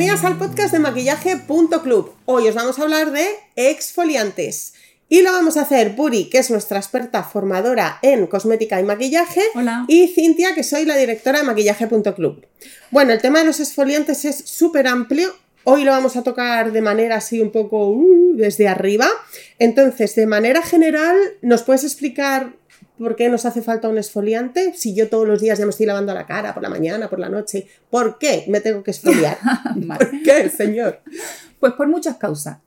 Bienvenidas al podcast de maquillaje.club. Hoy os vamos a hablar de exfoliantes. Y lo vamos a hacer Puri, que es nuestra experta formadora en cosmética y maquillaje. Hola. Y Cintia, que soy la directora de maquillaje.club. Bueno, el tema de los exfoliantes es súper amplio. Hoy lo vamos a tocar de manera así un poco uh, desde arriba. Entonces, de manera general, ¿nos puedes explicar por qué nos hace falta un exfoliante? Si yo todos los días ya me estoy lavando la cara, por la mañana, por la noche, ¿por qué me tengo que exfoliar? Vale. ¿Por qué, señor? Pues por muchas causas.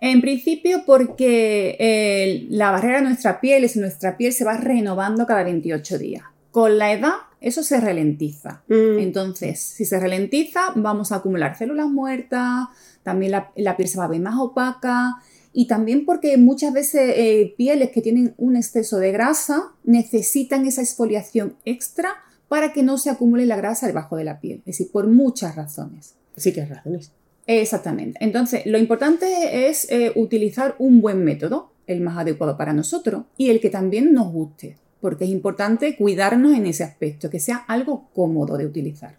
En principio porque eh, la barrera de nuestra piel es nuestra piel se va renovando cada 28 días. Con la edad eso se ralentiza. Mm. Entonces, si se ralentiza, vamos a acumular células muertas, también la, la piel se va a ver más opaca y también porque muchas veces eh, pieles que tienen un exceso de grasa necesitan esa exfoliación extra para que no se acumule la grasa debajo de la piel. Es decir, por muchas razones. Sí que hay razones. Exactamente. Entonces, lo importante es eh, utilizar un buen método, el más adecuado para nosotros y el que también nos guste, porque es importante cuidarnos en ese aspecto, que sea algo cómodo de utilizar.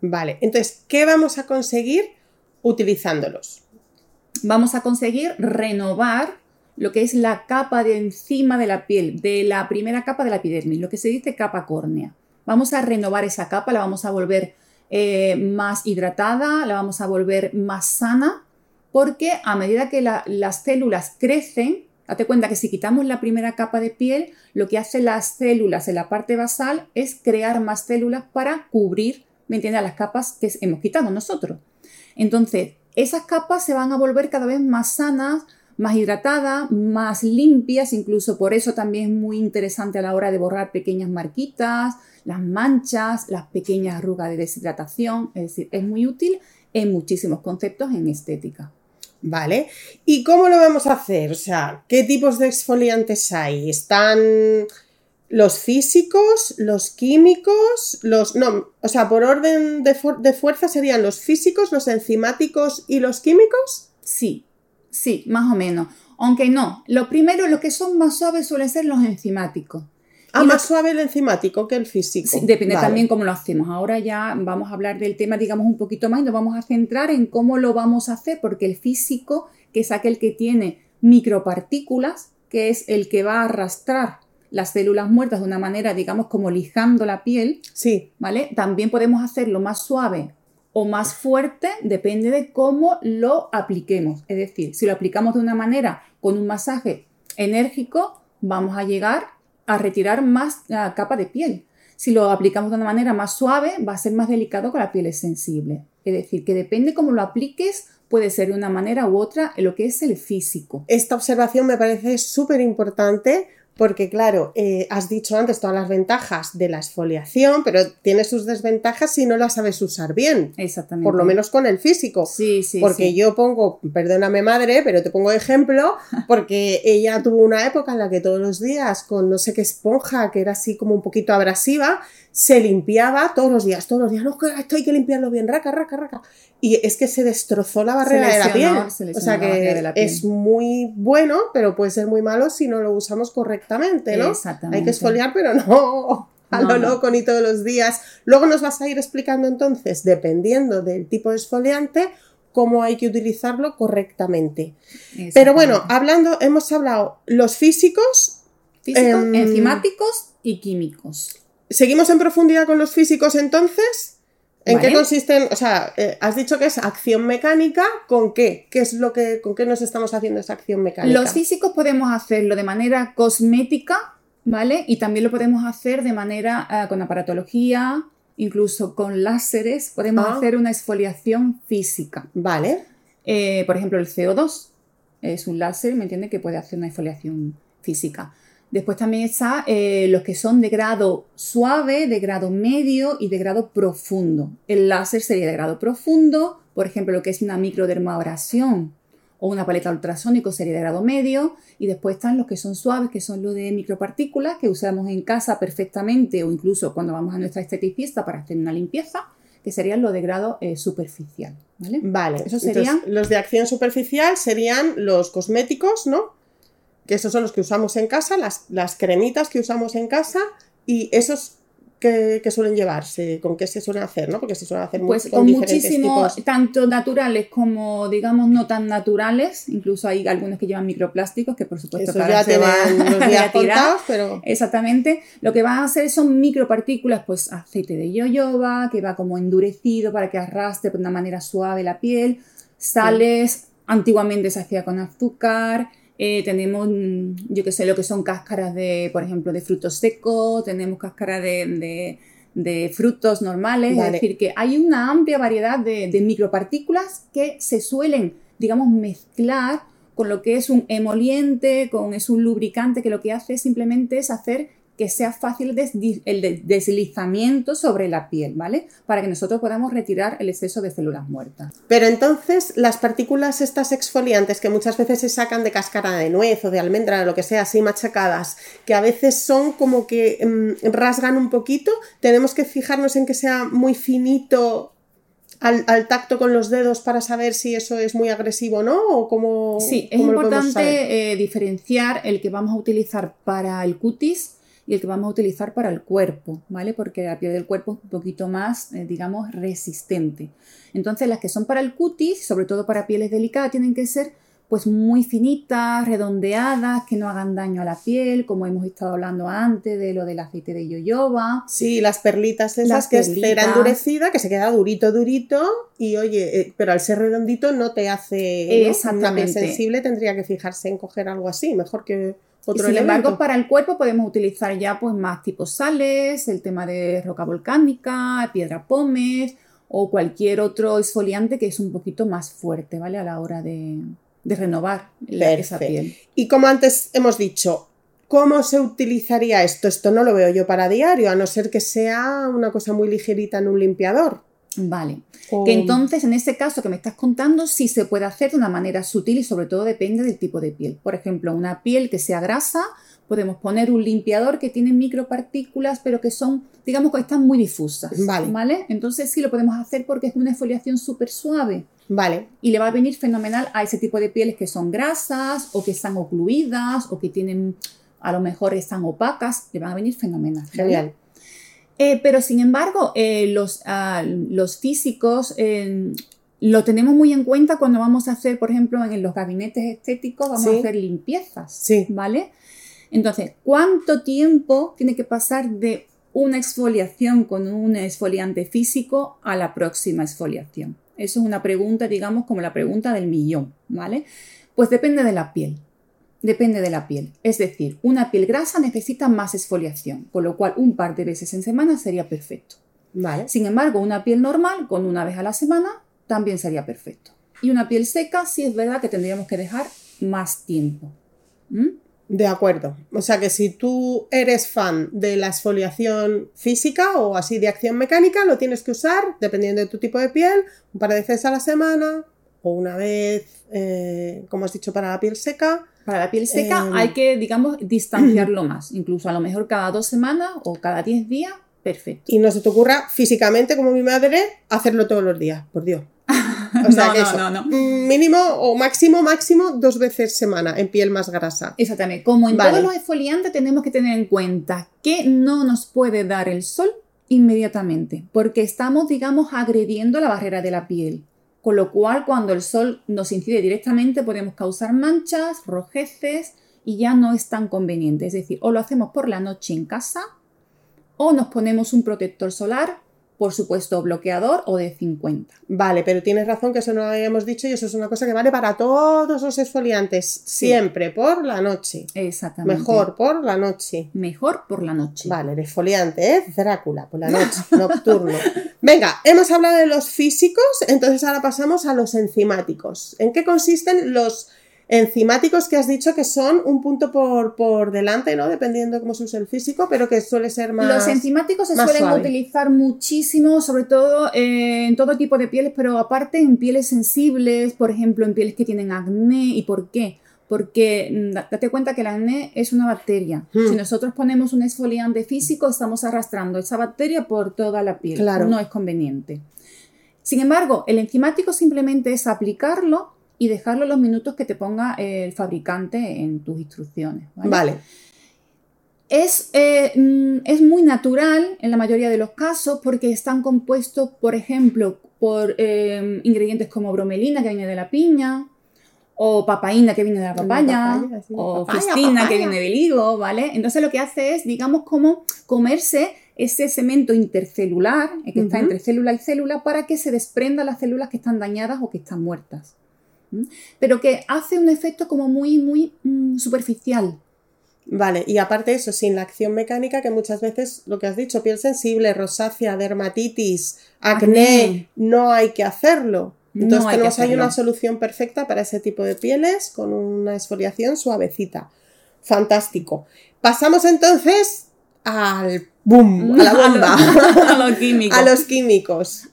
Vale, entonces, ¿qué vamos a conseguir utilizándolos? Vamos a conseguir renovar lo que es la capa de encima de la piel, de la primera capa de la epidermis, lo que se dice capa córnea. Vamos a renovar esa capa, la vamos a volver eh, más hidratada, la vamos a volver más sana, porque a medida que la- las células crecen, date cuenta que si quitamos la primera capa de piel, lo que hacen las células en la parte basal es crear más células para cubrir, ¿me entiendes?, las capas que hemos quitado nosotros. Entonces, esas capas se van a volver cada vez más sanas, más hidratadas, más limpias, incluso por eso también es muy interesante a la hora de borrar pequeñas marquitas, las manchas, las pequeñas arrugas de deshidratación, es decir, es muy útil en muchísimos conceptos en estética. Vale, ¿y cómo lo vamos a hacer? O sea, ¿qué tipos de exfoliantes hay? ¿Están los físicos, los químicos, los... No, o sea, por orden de, de fuerza serían los físicos, los enzimáticos y los químicos? Sí, sí, más o menos. Aunque no, lo primero, lo que son más suaves suelen ser los enzimáticos. Ah, Y más los- suave el enzimático que el físico. Sí, depende Vale. también cómo lo hacemos. Ahora ya vamos a hablar del tema, digamos, un poquito más y nos vamos a centrar en cómo lo vamos a hacer, porque el físico, que es aquel que tiene micropartículas, que es el que va a arrastrar las células muertas de una manera, digamos, como lijando la piel, Sí, ¿vale? También podemos hacerlo más suave o más fuerte, depende de cómo lo apliquemos. Es decir, si lo aplicamos de una manera con un masaje enérgico, vamos a llegar a retirar más ah, capa de piel. Si lo aplicamos de una manera más suave, va a ser más delicado con la piel es sensible. Es decir, que depende cómo lo apliques, puede ser de una manera u otra en lo que es el físico. esta observación me parece súper importante porque, claro, eh, has dicho antes todas las ventajas de la exfoliación, pero tiene sus desventajas si no la sabes usar bien, Exactamente. por lo menos con el físico. Sí, sí. porque sí. yo pongo, perdóname madre, pero te pongo ejemplo, porque ella tuvo una época en la que todos los días con no sé qué esponja, que era así como un poquito abrasiva, se limpiaba todos los días, todos los días, no, que esto hay que limpiarlo bien, raca, raca, raca. Y es que se destrozó la barrera de la piel. se O sea que es muy bueno, pero puede ser muy malo si no lo usamos correctamente, ¿no? Exactamente. Hay que esfoliar, pero no a No, lo no. loco ni todos los días. Luego nos vas a ir explicando entonces, dependiendo del tipo de exfoliante, cómo hay que utilizarlo correctamente. Pero bueno, hablando, hemos hablado los físicos. Físicos, em, enzimáticos y químicos. ¿Seguimos en profundidad con los físicos entonces? ¿En qué consisten? O sea, eh, has dicho que es acción mecánica, ¿con qué? ¿Qué es lo que, con qué nos estamos haciendo esa acción mecánica? Los físicos podemos hacerlo de manera cosmética, ¿vale? Y también lo podemos hacer de manera ah, con aparatología, incluso con láseres, podemos Ah. hacer una exfoliación física. Vale. Eh, por ejemplo, el CO2 es un láser, ¿me entiendes? Que puede hacer una exfoliación física. Después también está eh, los que son de grado suave, de grado medio y de grado profundo. El láser sería de grado profundo, por ejemplo, lo que es una microdermabrasión o una paleta ultrasónico sería de grado medio. Y después están los que son suaves, que son los de micropartículas, que usamos en casa perfectamente o incluso cuando vamos a nuestra esteticista para hacer una limpieza, que serían los de grado eh, superficial. ¿vale? Vale. Esos Entonces, serían- los de acción superficial serían los cosméticos, ¿no? Que esos son los que usamos en casa, las, las cremitas que usamos en casa. Y esos que, suelen llevarse? ¿Con qué se suelen hacer? ¿no? Porque se suelen hacer pues con, muchísimos, tanto naturales como digamos no tan naturales. Incluso hay algunos que llevan microplásticos que por supuesto Eso ya se van los días contados, pero... Exactamente. Lo que van a hacer son micropartículas, pues aceite de yoyoba, que va como endurecido para que arrastre de una manera suave la piel, sales, antiguamente se hacía con azúcar, eh, tenemos, mm, yo que sé, lo que son cáscaras de, por ejemplo, de frutos secos, tenemos cáscaras de, frutos normales, es decir, que hay una amplia variedad de, de micropartículas que se suelen, digamos, mezclar con lo que es un emoliente, con es un lubricante que lo que hace simplemente es hacer que sea fácil el deslizamiento sobre la piel, ¿vale? Para que nosotros podamos retirar el exceso de células muertas. Pero entonces las partículas estas exfoliantes que muchas veces se sacan de cáscara de nuez o de almendra o lo que sea así machacadas, que a veces son como que mm, rasgan un poquito, tenemos que fijarnos en que sea muy finito al, tacto con los dedos para saber si eso es muy agresivo o no? ¿O cómo, sí, es importante eh, diferenciar el que vamos a utilizar para el cutis y el que vamos a utilizar para el cuerpo, ¿vale? Porque la piel del cuerpo es un poquito más, eh, digamos, resistente. Entonces, las que son para el cutis, sobre todo para pieles delicadas, tienen que ser pues muy finitas, redondeadas, que no hagan daño a la piel, como hemos estado hablando antes de lo del aceite de yoyoba. Sí, las perlitas esas que es cera endurecida, que se queda durito, durito, y oye, eh, pero al ser redondito no te hace Exactamente. sensible, tendría que fijarse en coger algo así, mejor que sin embargo, para el cuerpo podemos utilizar ya pues más tipos sales, el tema de roca volcánica, piedra pómez o cualquier otro esfoliante que es un poquito más fuerte, ¿vale? A la hora de, renovar esa piel. Y como antes hemos dicho, ¿cómo se utilizaría esto? Esto no lo veo yo para diario, a no ser que sea una cosa muy ligerita en un limpiador. Vale. Que entonces, en este caso que me estás contando, sí se puede hacer de una manera sutil y sobre todo depende del tipo de piel. Por ejemplo, una piel que sea grasa, podemos poner un limpiador que tiene micropartículas, pero que son, digamos que están muy difusas. Vale. ¿Vale? Entonces sí lo podemos hacer porque es una exfoliación súper suave. Vale. Y le va a venir fenomenal a ese tipo de pieles que son grasas o que están ocluidas o que tienen, a lo mejor están opacas, le van a venir fenomenal. Genial. Eh, pero sin embargo, eh, los, ah, los, físicos eh, lo tenemos muy en cuenta cuando vamos a hacer, por ejemplo, en los gabinetes estéticos, vamos a hacer limpiezas. Sí. ¿Vale? Entonces, ¿cuánto tiempo tiene que pasar de una exfoliación con un exfoliante físico a la próxima exfoliación? Eso es una pregunta, digamos, como la pregunta del millón, ¿vale? Pues depende de la piel depende de la piel. Es decir, una piel grasa necesita más exfoliación, con lo cual un par de veces en semana sería perfecto. Vale. Sin embargo, una piel normal, con una vez a la semana, también sería perfecto. Y una piel seca, sí es verdad que tendríamos que dejar más tiempo. ¿Mm? De acuerdo. O sea que si tú eres fan de la exfoliación física o así de acción mecánica, lo tienes que usar, dependiendo de tu tipo de piel, un par de veces a la semana o una vez, eh, como has dicho, para la piel seca para la piel seca em, hay que, digamos, distanciarlo más. Incluso a lo mejor cada dos semanas o cada diez días, perfecto. Y no se te ocurra físicamente, como mi madre, hacerlo todos los días, por Dios. O sea, no, no, no, mm, Mínimo o máximo, máximo dos veces semana en piel más grasa. Exactamente. Como en todos los exfoliantes tenemos que tener en cuenta que no nos puede dar el sol inmediatamente, porque estamos, digamos, agrediendo la barrera de la piel con lo cual cuando el sol nos incide directamente podemos causar manchas, rojeces y ya no es tan conveniente. Es decir, o lo hacemos por la noche en casa o nos ponemos un protector solar por supuesto, bloqueador o de 50. Vale, pero tienes razón que eso no lo habíamos dicho y eso es una cosa que vale para todos los exfoliantes, siempre por la noche. Exactamente. Mejor por la noche. Mejor por la noche. Vale, el exfoliante es Drácula, por la noche, nocturno. Venga, hemos hablado de los físicos, entonces ahora pasamos a los enzimáticos. ¿En qué consisten los enzimáticos que has dicho que son un punto por, por delante, ¿no? Dependiendo cómo se usa el físico, pero que suele ser más. Los enzimáticos se suelen utilizar muchísimo, sobre todo en todo tipo de pieles, pero aparte en pieles sensibles, por ejemplo, en pieles que tienen acné. ¿Y por qué? Porque mm, date cuenta que el acné es una bacteria. Hmm. Si nosotros ponemos un exfoliante físico, estamos arrastrando esa bacteria por toda la piel. Claro. No es conveniente. Sin embargo, el enzimático simplemente es aplicarlo y dejarlo los minutos que te ponga el fabricante en tus instrucciones. Vale. Es, eh, mm, es muy natural en la mayoría de los casos porque están compuestos, por ejemplo, por eh, ingredientes como bromelina que viene de la piña, o papaína que viene de la papaya, papaya, sí, o fistina que viene del higo, ¿vale? Entonces lo que hace es, digamos, como comerse ese cemento intercelular, eh, que está entre célula y célula, para que se desprendan las células que están dañadas o que están muertas. Pero que hace un efecto como muy, muy mm, superficial. Vale, y aparte de eso, sin la acción mecánica, que muchas veces lo que has dicho, piel sensible, rosácea, dermatitis, acné, Acné. no hay que hacerlo. Entonces No hay que tenemos una solución perfecta para ese tipo de pieles con una exfoliación suavecita. Fantástico. Pasamos entonces al boom, a la bomba, a los químicos.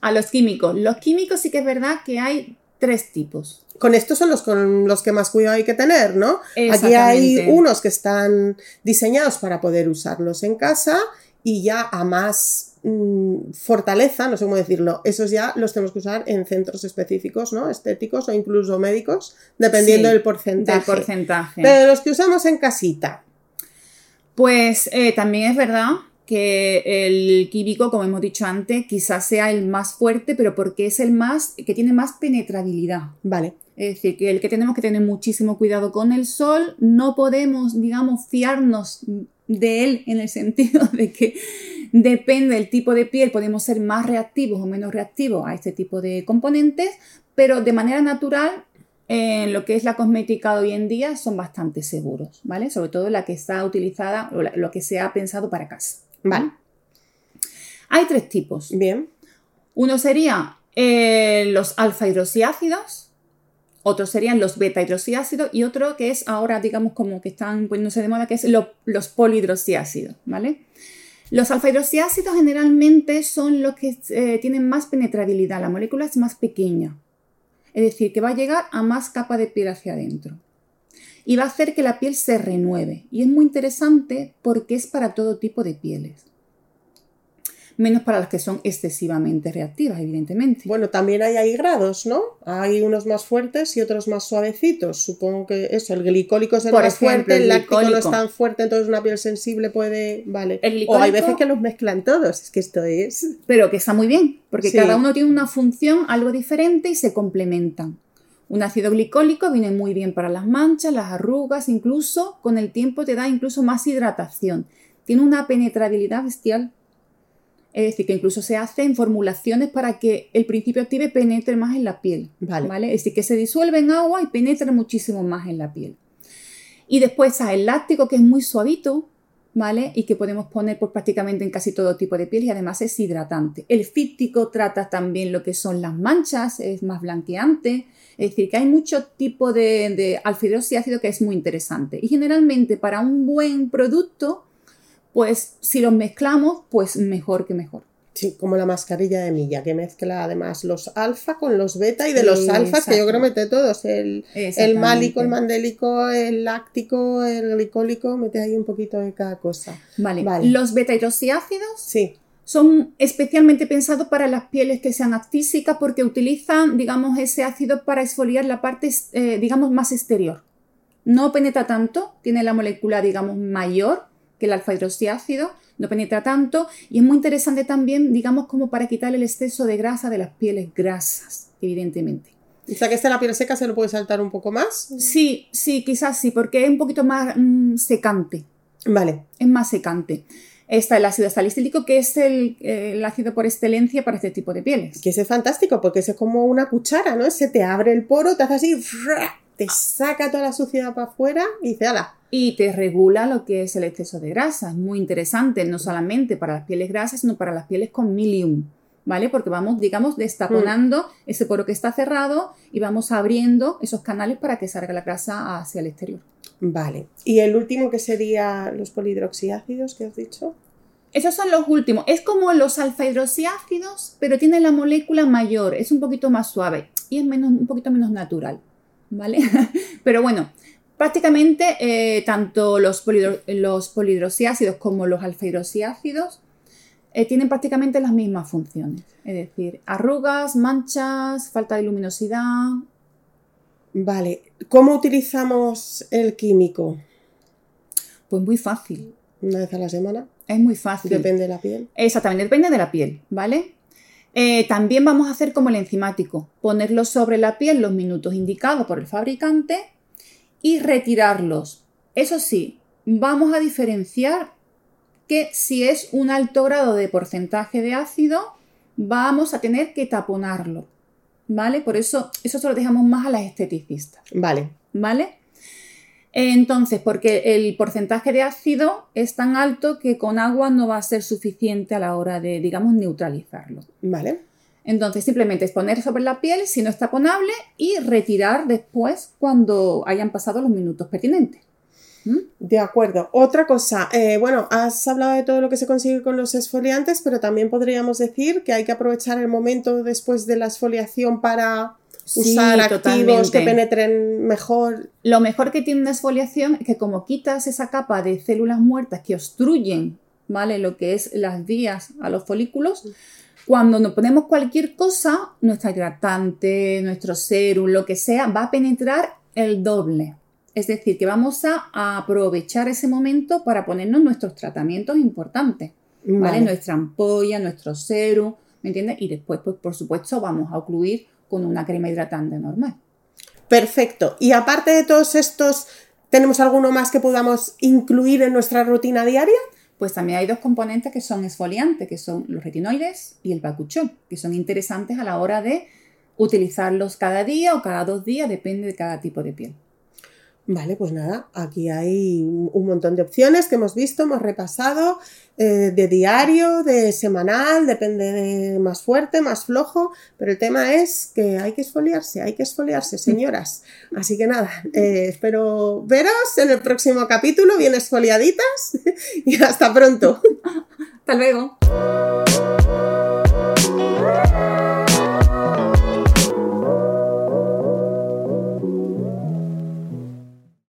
A los químicos. Los químicos sí que es verdad que hay tres tipos. Con estos son los con los que más cuidado hay que tener, ¿no? Aquí hay unos que están diseñados para poder usarlos en casa y ya a más mm, fortaleza, no sé cómo decirlo, esos ya los tenemos que usar en centros específicos, ¿no? Estéticos o incluso médicos, dependiendo Sí, del porcentaje. Del porcentaje. Pero los que usamos en casita, Pues eh, también es verdad que el químico, como hemos dicho antes, quizás sea el más fuerte, pero porque es el más que tiene más penetrabilidad. vale. Es decir, que el que tenemos que tener muchísimo cuidado con el sol, no podemos, digamos, fiarnos de él en el sentido de que depende del tipo de piel, podemos ser más reactivos o menos reactivos a este tipo de componentes, pero de manera natural, en lo que es la cosmética de hoy en día, son bastante seguros, ¿vale? Sobre todo la que está utilizada o la- lo que se ha pensado para casa. Vale. Hay tres tipos. Bien. Uno sería eh, los alfa hidroxiácidos, otro serían los beta hidroxiácidos y otro que es ahora, digamos, como que están poniéndose de moda, que es lo- los polihidroxiácidos, ¿vale? Los alfa hidroxiácidos generalmente son los que eh, tienen más penetrabilidad, la molécula es más pequeña, es decir, que va a llegar a más capa de piel hacia adentro y va a hacer que la piel se renueve. Y es muy interesante porque es para todo tipo de pieles menos para las que son excesivamente reactivas, evidentemente. Bueno, también hay ahí grados, ¿no? Hay unos más fuertes y otros más suavecitos. Supongo que eso, el glicólico es el Por más ejemplo, fuerte, el el láctico no es tan fuerte, entonces una piel sensible puede. Vale. El O hay veces que los mezclan todos, es que esto es. Pero que está muy bien, porque Sí. cada uno tiene una función algo diferente y se complementan. Un ácido glicólico viene muy bien para las manchas, las arrugas, incluso con el tiempo te da incluso más hidratación. Tiene una penetrabilidad bestial. Es decir, que incluso se hacen formulaciones para que el principio active penetre más en la piel. Vale. Es decir, que se disuelve en agua y penetra muchísimo más en la piel. Y después está el láctico, que es muy suavito, ¿vale? Y que podemos poner pues, prácticamente en casi todo tipo de piel y además es hidratante. El fíptico trata también lo que son las manchas, es más blanqueante. Es decir, que hay mucho tipo de, de hidroxiácido que es muy interesante. Y generalmente para un buen producto, pues si los mezclamos, pues mejor que mejor. Sí, como la mascarilla de milla, que mezcla además los alfa con los beta y de los alfas, que yo creo mete todos. El, el málico, el mandélico, el láctico, el glicólico, mete ahí un poquito de cada cosa. Vale. Vale. Los beta hidroxiácidos Sí, son especialmente pensados para las pieles que sean actísicas porque utilizan, digamos, ese ácido para exfoliar la parte, eh, digamos, más exterior. No penetra tanto, tiene la molécula, digamos, mayor que el alfa hidroxiácido, no penetra tanto y es muy interesante también, digamos, como para quitar el exceso de grasa de las pieles grasas, evidentemente. o sea que este la piel seca se lo puede saltar un poco más. Sí, sí, quizás sí, porque es un poquito más mm, secante. Vale, es más secante. Está el ácido salicílico, que es el, eh, el ácido por excelencia para este tipo de pieles. que ese es fantástico porque ese es como una cuchara, ¿no? Se te abre el poro, te hace así, te saca toda la suciedad para afuera y dice, ala, Y te regula lo que es el exceso de grasa. Es muy interesante, no solamente para las pieles grasas, sino para las pieles con milium. ¿Vale? Porque vamos, digamos, destaponando ese poro que está cerrado y vamos abriendo esos canales para que salga la grasa hacia el exterior. Vale. Y el último que sería los polihidroxiácidos que has dicho. Esos son los últimos. Es como los alfa hidroxiácidos, pero tiene la molécula mayor, es un poquito más suave y es menos, un poquito menos natural. ¿Vale? pero bueno, prácticamente eh, tanto los, polihidro- los polihidroxiácidos como los alfa hidroxiácidos eh, tienen prácticamente las mismas funciones. Es decir, arrugas, manchas, falta de luminosidad. Vale. ¿Cómo utilizamos el químico? Pues muy fácil. Una vez a la semana. Es muy fácil. Depende de la piel. Exactamente, depende de la piel, ¿vale? Eh, también vamos a hacer como el enzimático, ponerlo sobre la piel los minutos indicados por el fabricante y retirarlos. Eso sí, vamos a diferenciar que si es un alto grado de porcentaje de ácido, vamos a tener que taponarlo, ¿vale? Por eso eso se lo dejamos más a las esteticistas. Vale. ¿Vale? Entonces, porque el porcentaje de ácido es tan alto que con agua no va a ser suficiente a la hora de, digamos, neutralizarlo. Vale. Entonces, simplemente es poner sobre la piel si no está ponable y retirar después cuando hayan pasado los minutos pertinentes. ¿Mm? De acuerdo. Otra cosa, eh, bueno, has hablado de todo lo que se consigue con los esfoliantes, pero también podríamos decir que hay que aprovechar el momento después de la esfoliación para usar activos que penetren mejor. Lo mejor que tiene una esfoliación es que como quitas esa capa de células muertas que obstruyen, ¿vale? Lo que es las vías a los folículos, cuando nos ponemos cualquier cosa, nuestra hidratante, nuestro serum, lo que sea, va a penetrar el doble. Es decir, que vamos a aprovechar ese momento para ponernos nuestros tratamientos importantes, ¿vale? Nuestra ampolla, nuestro serum, ¿me entiendes? Y después, pues por supuesto, vamos a ocluir con una crema hidratante normal. Perfecto. Y aparte de todos estos, ¿tenemos alguno más que podamos incluir en nuestra rutina diaria? Pues también hay dos componentes que son esfoliantes, que son los retinoides y el bacuchón, que son interesantes a la hora de utilizarlos cada día o cada dos días, depende de cada tipo de piel. Vale, pues nada, aquí hay un montón de opciones que hemos visto, hemos repasado, eh, de diario, de semanal, depende de más fuerte, más flojo, pero el tema es que hay que esfoliarse, hay que esfoliarse, señoras. Así que nada, eh, espero veros en el próximo capítulo, bien esfoliaditas y hasta pronto. hasta luego.